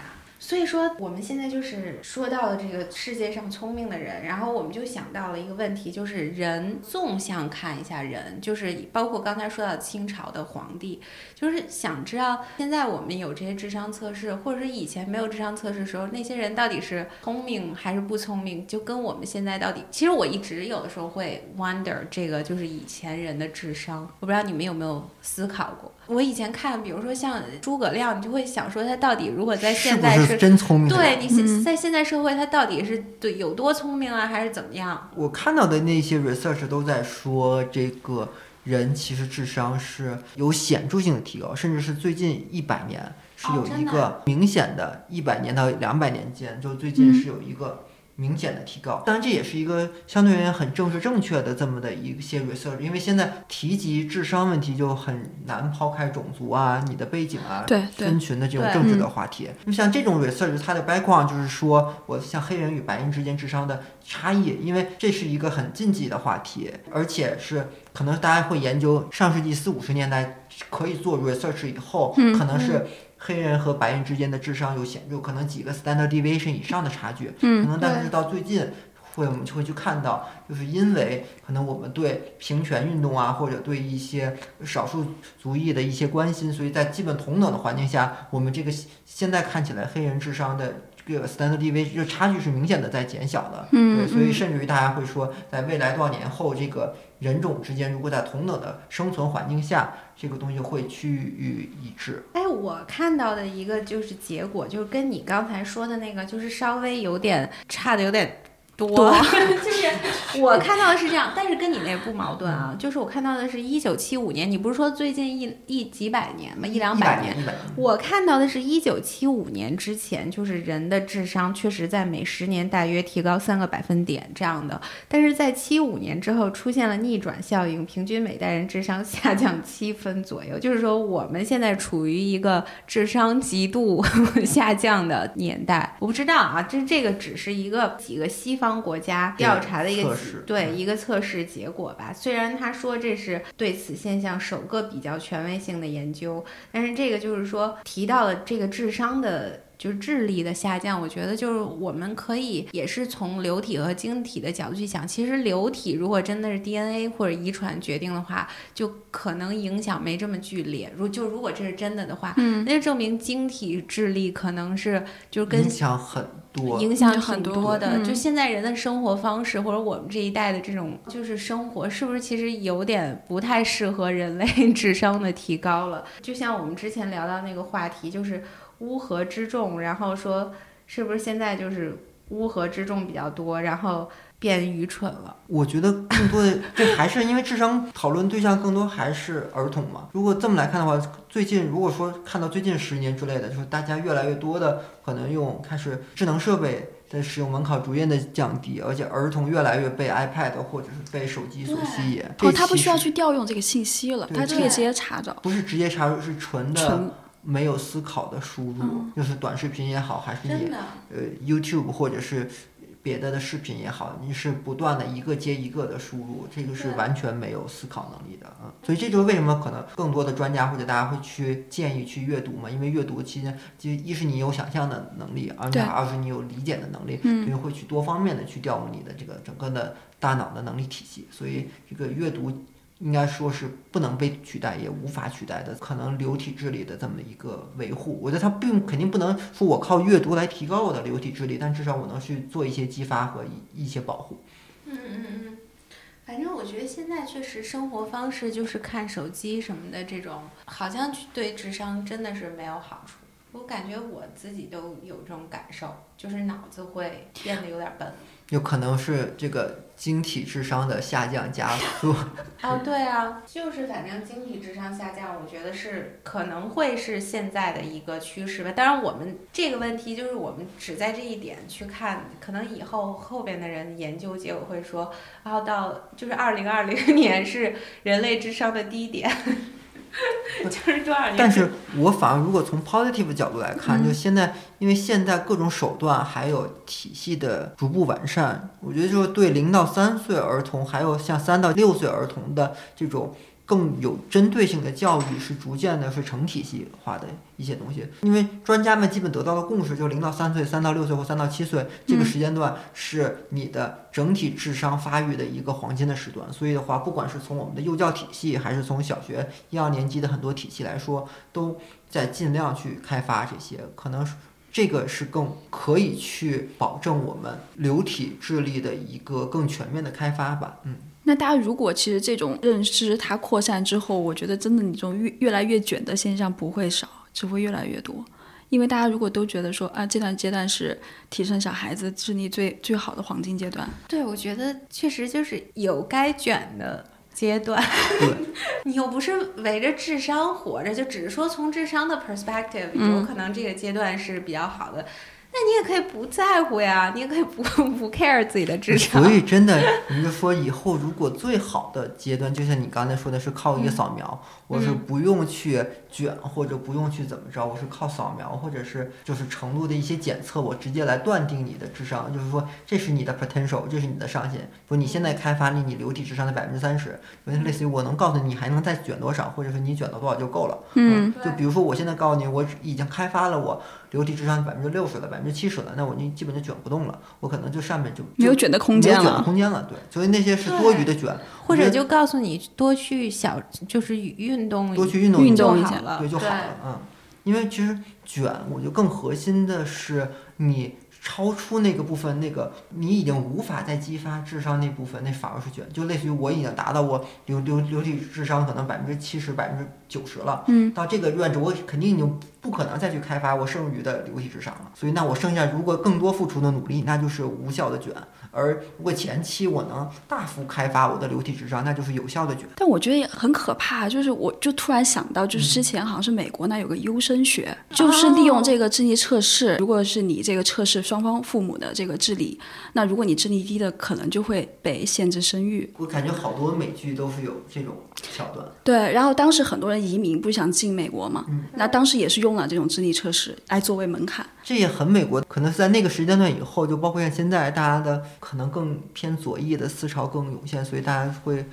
所以说，我们现在就是说到了这个世界上聪明的人，然后我们就想到了一个问题，就是人纵向看一下人，就是包括刚才说到清朝的皇帝，就是想知道现在我们有这些智商测试，或者是以前没有智商测试的时候，那些人到底是聪明还是不聪明，就跟我们现在到底，其实我一直有的时候会 wonder 这个就是以前人的智商，我不知道你们有没有思考过。我以前看，比如说像诸葛亮，你就会想说他到底如果在现在是真聪明？对，你在现在社会，他到底是对有多聪明啊，还是怎么样？我看到的那些 research 都在说，这个人其实智商是有显著性的提高，甚至是最近一百年是有一个明显的，一百年到两百年间，就最近是有一个。明显的提高，当然这也是一个相对而言很正式正确的这么的一些 research，因为现在提及智商问题就很难抛开种族啊、你的背景啊、分群的这种政治的话题。就像这种 research，它的 background 就是说我像黑人与白人之间智商的差异，因为这是一个很禁忌的话题，而且是可能大家会研究上世纪四五十年代可以做 research 以后，嗯可能是黑人和白人之间的智商有显著可能几个 standard deviation 以上的差距，可嗯，能但是到最近。会，我们就会去看到，就是因为可能我们对平权运动啊，或者对一些少数族裔的一些关心，所以在基本同等的环境下，我们这个现在看起来黑人智商的这个 standard deviation 这差距是明显的在减小的。嗯对，所以甚至于大家会说，在未来多少年后，这个人种之间如果在同等的生存环境下，这个东西会趋于一致。哎，我看到的一个就是结果，就是跟你刚才说的那个，就是稍微有点差的有点多，<laughs> <laughs> 就是我看到的是这样，但是跟你那不矛盾啊。就是我看到的是一九七五年，你不是说最近一一几百年吗？一两百年。我看到的是一九七五年之前，就是人的智商确实在每十年大约提高三个百分点这样的，但是在七五年之后出现了逆转效应，平均每代人智商下降七分左右。就是说我们现在处于一个智商极度 <laughs> 下降的年代。我不知道啊，这这个只是一个几个西方国家调查的一个对一个测试结果吧。虽然他说这是对此现象首个比较权威性的研究，但是这个就是说提到了这个智商的。就是智力的下降，我觉得就是我们可以也是从流体和晶体的角度去想。其实流体如果真的是 DNA 或者遗传决定的话，就可能影响没这么剧烈。如就如果这是真的的话，嗯，那就证明晶体智力可能是就是跟影响很多，影响挺多的。就现在人的生活方式或者我们这一代的这种就是生活，是不是其实有点不太适合人类 <laughs> 智商的提高了？就像我们之前聊到那个话题，就是。乌合之众，然后说是不是现在就是乌合之众比较多，然后变愚蠢了？我觉得更多的这还是因为智商讨论对象更多还是儿童嘛。如果这么来看的话，最近如果说看到最近十年之类的，就是大家越来越多的可能用开始智能设备的使用门槛逐渐的降低，而且儿童越来越被 iPad 或者是被手机所吸引。哦，他不需要去调用这个信息了，他就可以直接查找。不是直接查找，是纯的。没有思考的输入，就是短视频也好，还是你呃 YouTube 或者是别的的视频也好，你是不断的一个接一个的输入，这个是完全没有思考能力的啊。所以这就是为什么可能更多的专家或者大家会去建议去阅读嘛，因为阅读期间就一是你有想象的能力，而且二是你有理解的能力，因为会去多方面的去调动你的这个整个的大脑的能力体系，所以这个阅读。应该说是不能被取代，也无法取代的，可能流体智力的这么一个维护。我觉得它并肯定不能说我靠阅读来提高我的流体智力，但至少我能去做一些激发和一一些保护。嗯嗯嗯，反正我觉得现在确实生活方式就是看手机什么的这种，好像对智商真的是没有好处。我感觉我自己都有这种感受，就是脑子会变得有点笨。有可能是这个晶体智商的下降加速。<laughs> 哦，对啊，就是反正晶体智商下降，我觉得是可能会是现在的一个趋势吧。当然，我们这个问题就是我们只在这一点去看，可能以后后边的人研究结果会说，然后到就是二零二零年是人类智商的低点。<laughs> 就是多少年？但是我反而如果从 positive 角度来看，就现在，因为现在各种手段还有体系的逐步完善，我觉得就是对零到三岁儿童，还有像三到六岁儿童的这种。更有针对性的教育是逐渐的，是成体系化的一些东西。因为专家们基本得到了共识，就是零到三岁、三到六岁或三到七岁这个时间段是你的整体智商发育的一个黄金的时段。所以的话，不管是从我们的幼教体系，还是从小学一二年级的很多体系来说，都在尽量去开发这些。可能这个是更可以去保证我们流体智力的一个更全面的开发吧。嗯。那大家如果其实这种认知它扩散之后，我觉得真的你这种越越来越卷的现象不会少，只会越来越多。因为大家如果都觉得说啊，这段阶段是提升小孩子智力最最好的黄金阶段，对我觉得确实就是有该卷的阶段。<laughs> 你又不是围着智商活着，就只是说从智商的 perspective，有可能这个阶段是比较好的。那你也可以不在乎呀，你也可以不 <laughs> 不 care 自己的智商。所以真的，你就说以后如果最好的阶段，就像你刚才说的是靠一个扫描，我是不用去卷或者不用去怎么着，我是靠扫描或者是就是程度的一些检测，我直接来断定你的智商，就是说这是你的 potential，这是你的上限。不，你现在开发了你流体智商的百分之三十，类似于我能告诉你还能再卷多少，或者说你卷到多少就够了。嗯，就比如说我现在告诉你，我已经开发了我。流体智商百分之六十了，百分之七十了，那我就基本就卷不动了，我可能就上面就没有卷的空间了，卷的空间了，对，所以那些是多余的卷，或者就告诉你多去小，就是运动，多去运动运动一下对就好了，嗯，因为其实卷，我觉得更核心的是你超出那个部分，那个你已经无法再激发智商那部分，那反而是卷，就类似于我已经达到我流流流体智商可能百分之七十、百分之九十了，嗯，到这个 range 我肯定已经不可能再去开发我剩余的流体智商了，所以那我剩下如果更多付出的努力，那就是无效的卷。而如果前期我能大幅开发我的流体智商，那就是有效的卷。但我觉得也很可怕，就是我就突然想到，就是之前好像是美国那有个优生学，就是利用这个智力测试，如果是你这个测试双方父母的这个智力，那如果你智力低的，可能就会被限制生育。我感觉好多美剧都是有这种桥段。对，然后当时很多人移民，不是想进美国嘛？那当时也是用了这种智力测试来作为门槛。这也很美国，可能是在那个时间段以后，就包括像现在，大家的可能更偏左翼的思潮更涌现，所以大家会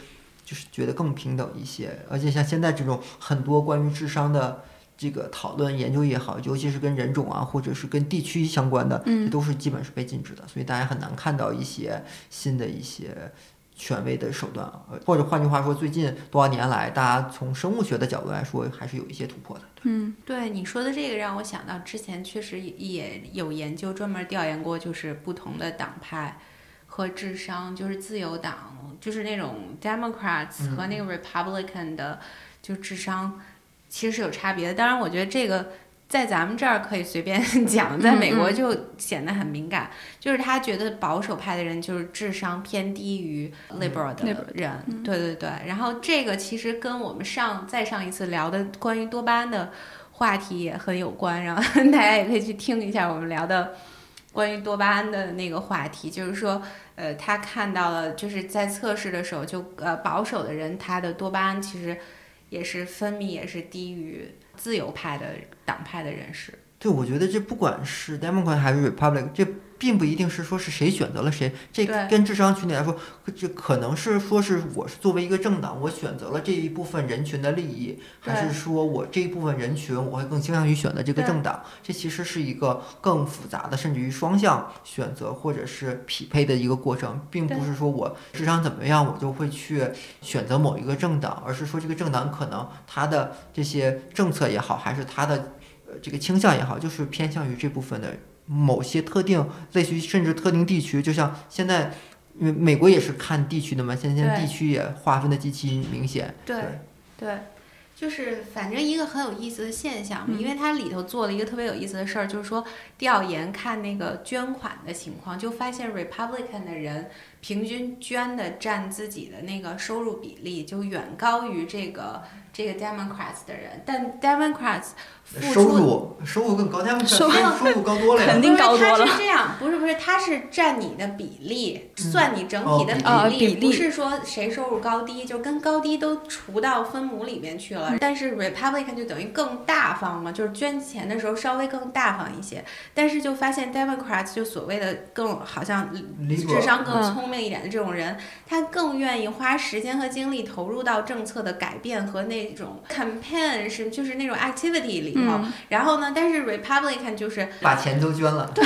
就是觉得更平等一些。而且像现在这种很多关于智商的这个讨论研究也好，尤其是跟人种啊，或者是跟地区相关的，这都是基本是被禁止的，所以大家很难看到一些新的一些。权威的手段啊，呃或者换句话说，最近多少年来，大家从生物学的角度来说，还是有一些突破的。嗯，对你说的这个让我想到之前确实也有研究专门调研过，就是不同的党派和智商，就是自由党，就是那种 Democrats 和那个 Republican 的，就智商其实是有差别的。当然，我觉得这个。在咱们这儿可以随便 <laughs> 讲，在美国就显得很敏感。就是他觉得保守派的人就是智商偏低于 liberal 的人，对对对。然后这个其实跟我们上再上一次聊的关于多巴胺的话题也很有关，然后 <laughs> 大家也可以去听一下我们聊的关于多巴胺的那个话题。就是说，呃，他看到了就是在测试的时候，就呃保守的人他的多巴胺其实也是分泌也是低于自由派的。党派的人士，对，我觉得这不管是 Democrat 还是 Republic，这并不一定是说是谁选择了谁，这跟智商群体来说，这可能是说是我是作为一个政党，我选择了这一部分人群的利益，还是说我这一部分人群我会更倾向于选择这个政党？这其实是一个更复杂的，甚至于双向选择或者是匹配的一个过程，并不是说我智商怎么样，我就会去选择某一个政党，而是说这个政党可能它的这些政策也好，还是它的。呃，这个倾向也好，就是偏向于这部分的某些特定，类似于甚至特定地区，就像现在，因为美国也是看地区的嘛，现在地区也划分的极其明显。对对，就是反正一个很有意思的现象嘛，因为它里头做了一个特别有意思的事儿，就是说调研看那个捐款的情况，就发现 Republican 的人平均捐的占自己的那个收入比例就远高于这个这个 Democrats 的人，但 Democrats。收入收入更高，他们收收入高多了呀。肯定高多了。是这样，不是不是，他是占你的比例，算你整体的比例，不是说谁收入高低，就跟高低都除到分母里面去了。但是 Republican 就等于更大方嘛，就是捐钱的时候稍微更大方一些。但是就发现 Democrats 就所谓的更好像智商更聪明一点的这种人，他更愿意花时间和精力投入到政策的改变和那种 campaign 是就是那种 activity 里。嗯，然后呢？但是 Republican 就是把钱都捐了。<laughs> <laughs>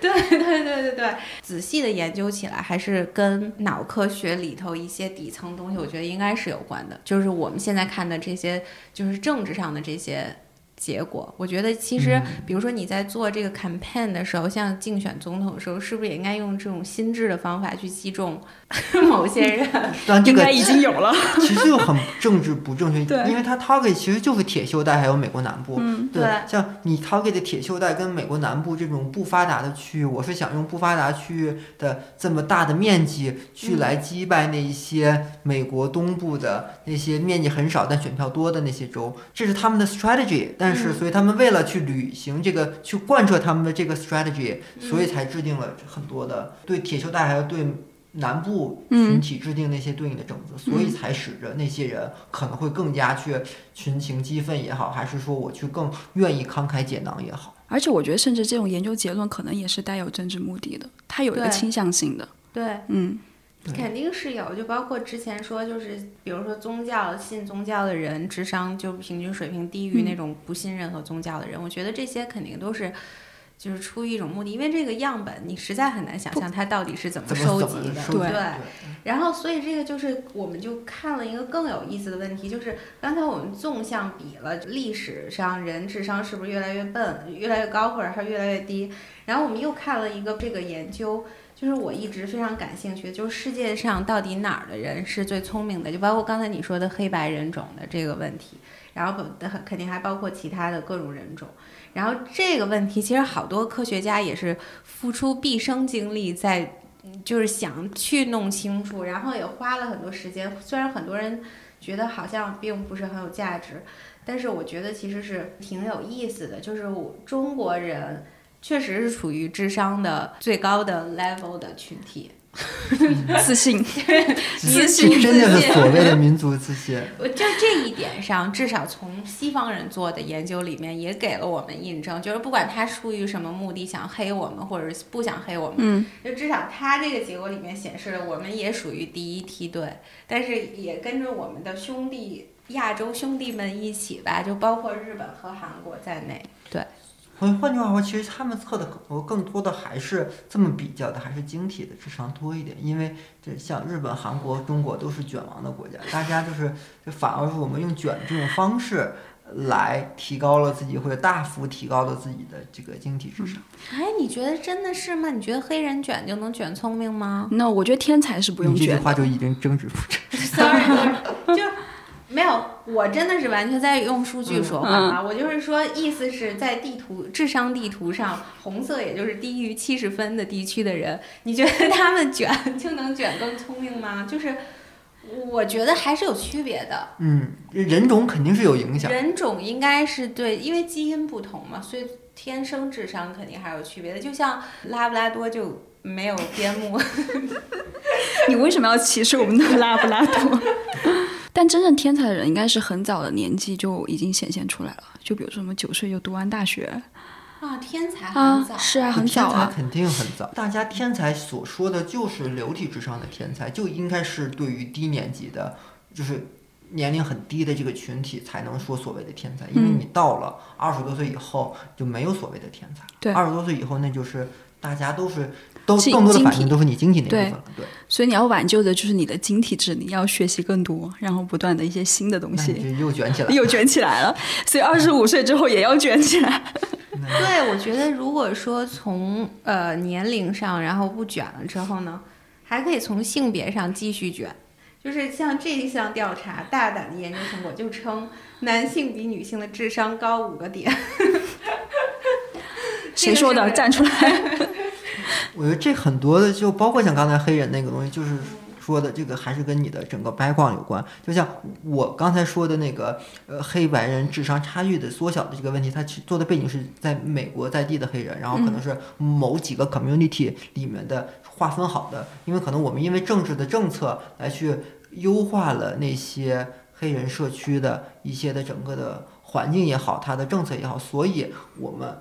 对，对对对对对，仔细的研究起来，还是跟脑科学里头一些底层东西，我觉得应该是有关的。就是我们现在看的这些，就是政治上的这些。结果，我觉得其实，比如说你在做这个 campaign 的时候，像竞选总统的时候，是不是也应该用这种心智的方法去击中 <laughs> 某些人？<laughs> 但这个已经有了，<laughs> 其实就很政治不正确，因为它 target 其实就是铁锈带还有美国南部。对，像你 target 的铁锈带跟美国南部这种不发达的区域，我是想用不发达区域的这么大的面积去来击败那一些美国东部的那些面积很少但选票多的那些州，这是他们的 strategy，但。但是，所以他们为了去履行这个，去贯彻他们的这个 strategy，所以才制定了很多的对铁锈带还有对南部群体制定那些对应的政策，所以才使着那些人可能会更加去群情激愤也好，还是说我去更愿意慷慨解囊也好。而且，我觉得甚至这种研究结论可能也是带有政治目的的，它有一个倾向性的。对，嗯。肯定是有，就包括之前说，就是比如说宗教信宗教的人，智商就平均水平低于那种不信任何宗教的人。我觉得这些肯定都是，就是出于一种目的，因为这个样本你实在很难想象它到底是怎么收集的，对。然后，所以这个就是，我们就看了一个更有意思的问题，就是刚才我们纵向比了历史上人智商是不是越来越笨、越来越高，或者还是越来越低。然后我们又看了一个这个研究，就是我一直非常感兴趣的，就是世界上到底哪儿的人是最聪明的，就包括刚才你说的黑白人种的这个问题，然后肯定还包括其他的各种人种。然后这个问题其实好多科学家也是付出毕生精力在。就是想去弄清楚，然后也花了很多时间。虽然很多人觉得好像并不是很有价值，但是我觉得其实是挺有意思的。就是中国人确实是处于智商的最高的 level 的群体。<laughs> 自信，自信，真的是所谓的民族自信。就这一点上，至少从西方人做的研究里面也给了我们印证，就是不管他出于什么目的想黑我们，或者是不想黑我们，嗯，就至少他这个结果里面显示了我们也属于第一梯队，但是也跟着我们的兄弟亚洲兄弟们一起吧，就包括日本和韩国在内，对。换换句话说，其实他们测的更更多的还是这么比较的，还是晶体的智商多一点。因为这像日本、韩国、中国都是卷王的国家，大家就是就反而是我们用卷这种方式来提高了自己，或者大幅提高了自己的这个晶体智商。哎，你觉得真的是吗？你觉得黑人卷就能卷聪明吗？那我觉得天才是不用卷。这句话就已经争执不成。<laughs> Sorry，<laughs> 就。没有，我真的是完全在用数据说话啊！我就是说，意思是在地图智商地图上，红色也就是低于七十分的地区的人，你觉得他们卷就能卷更聪明吗？<laughs> 就是我觉得还是有区别的。嗯，人种肯定是有影响。人种应该是对，因为基因不同嘛，所以天生智商肯定还有区别的。就像拉布拉多就没有边牧。<laughs> 你为什么要歧视我们的拉布拉多？但真正天才的人应该是很早的年纪就已经显现出来了，就比如说什么九岁就读完大学，啊，天才很早，是啊，很早啊，肯定很早。大家天才所说的就是流体智商的天才，就应该是对于低年级的，就是年龄很低的这个群体才能说所谓的天才，因为你到了二十多岁以后就没有所谓的天才，对，二十多岁以后那就是大家都是。都更多的反应都是你晶体那部分了，对。所以你要挽救的就是你的晶体智力，要学习更多，然后不断的一些新的东西。又卷起来，<laughs> 又卷起来了。所以二十五岁之后也要卷起来。对，我觉得如果说从呃年龄上，然后不卷了之后呢，还可以从性别上继续卷。就是像这一项调查，大胆的研究成果就称男性比女性的智商高五个点。谁说的？站出来。<laughs> 我觉得这很多的，就包括像刚才黑人那个东西，就是说的这个还是跟你的整个 background 有关。就像我刚才说的那个，呃，黑白人智商差距的缩小的这个问题，它做的背景是在美国在地的黑人，然后可能是某几个 community 里面的划分好的，因为可能我们因为政治的政策来去优化了那些黑人社区的一些的整个的环境也好，它的政策也好，所以我们。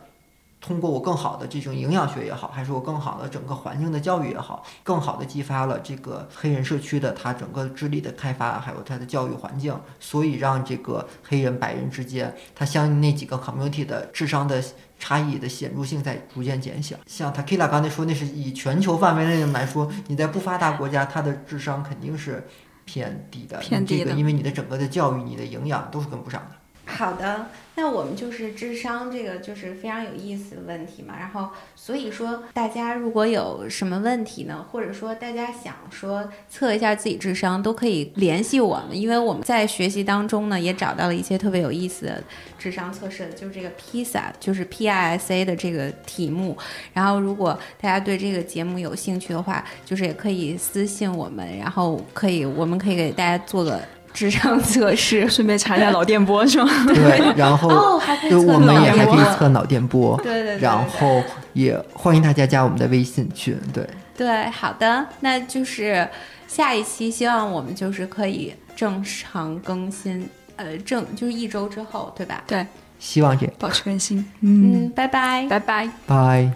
通过我更好的这种营养学也好，还是我更好的整个环境的教育也好，更好的激发了这个黑人社区的他整个智力的开发，还有他的教育环境，所以让这个黑人白人之间，他相应那几个 community 的智商的差异的显著性在逐渐减小。像 Takila 刚才说，那是以全球范围内来说，你在不发达国家，他的智商肯定是偏低的，偏低的，因为你的整个的教育、你的营养都是跟不上的。好的，那我们就是智商这个就是非常有意思的问题嘛。然后所以说，大家如果有什么问题呢，或者说大家想说测一下自己智商，都可以联系我们，因为我们在学习当中呢也找到了一些特别有意思的智商测试，就是这个 PISA，就是 P I S A 的这个题目。然后如果大家对这个节目有兴趣的话，就是也可以私信我们，然后可以我们可以给大家做个。智商测试，<laughs> 顺便查一下脑电波是吗？对，<laughs> 然后就我们也还可以测脑电波。对对对。然后也欢迎大家加我们的微信群。对对，好的，那就是下一期，希望我们就是可以正常更新，呃，正就是一周之后，对吧？对，希望也，保持更新。嗯，拜拜，拜拜，拜。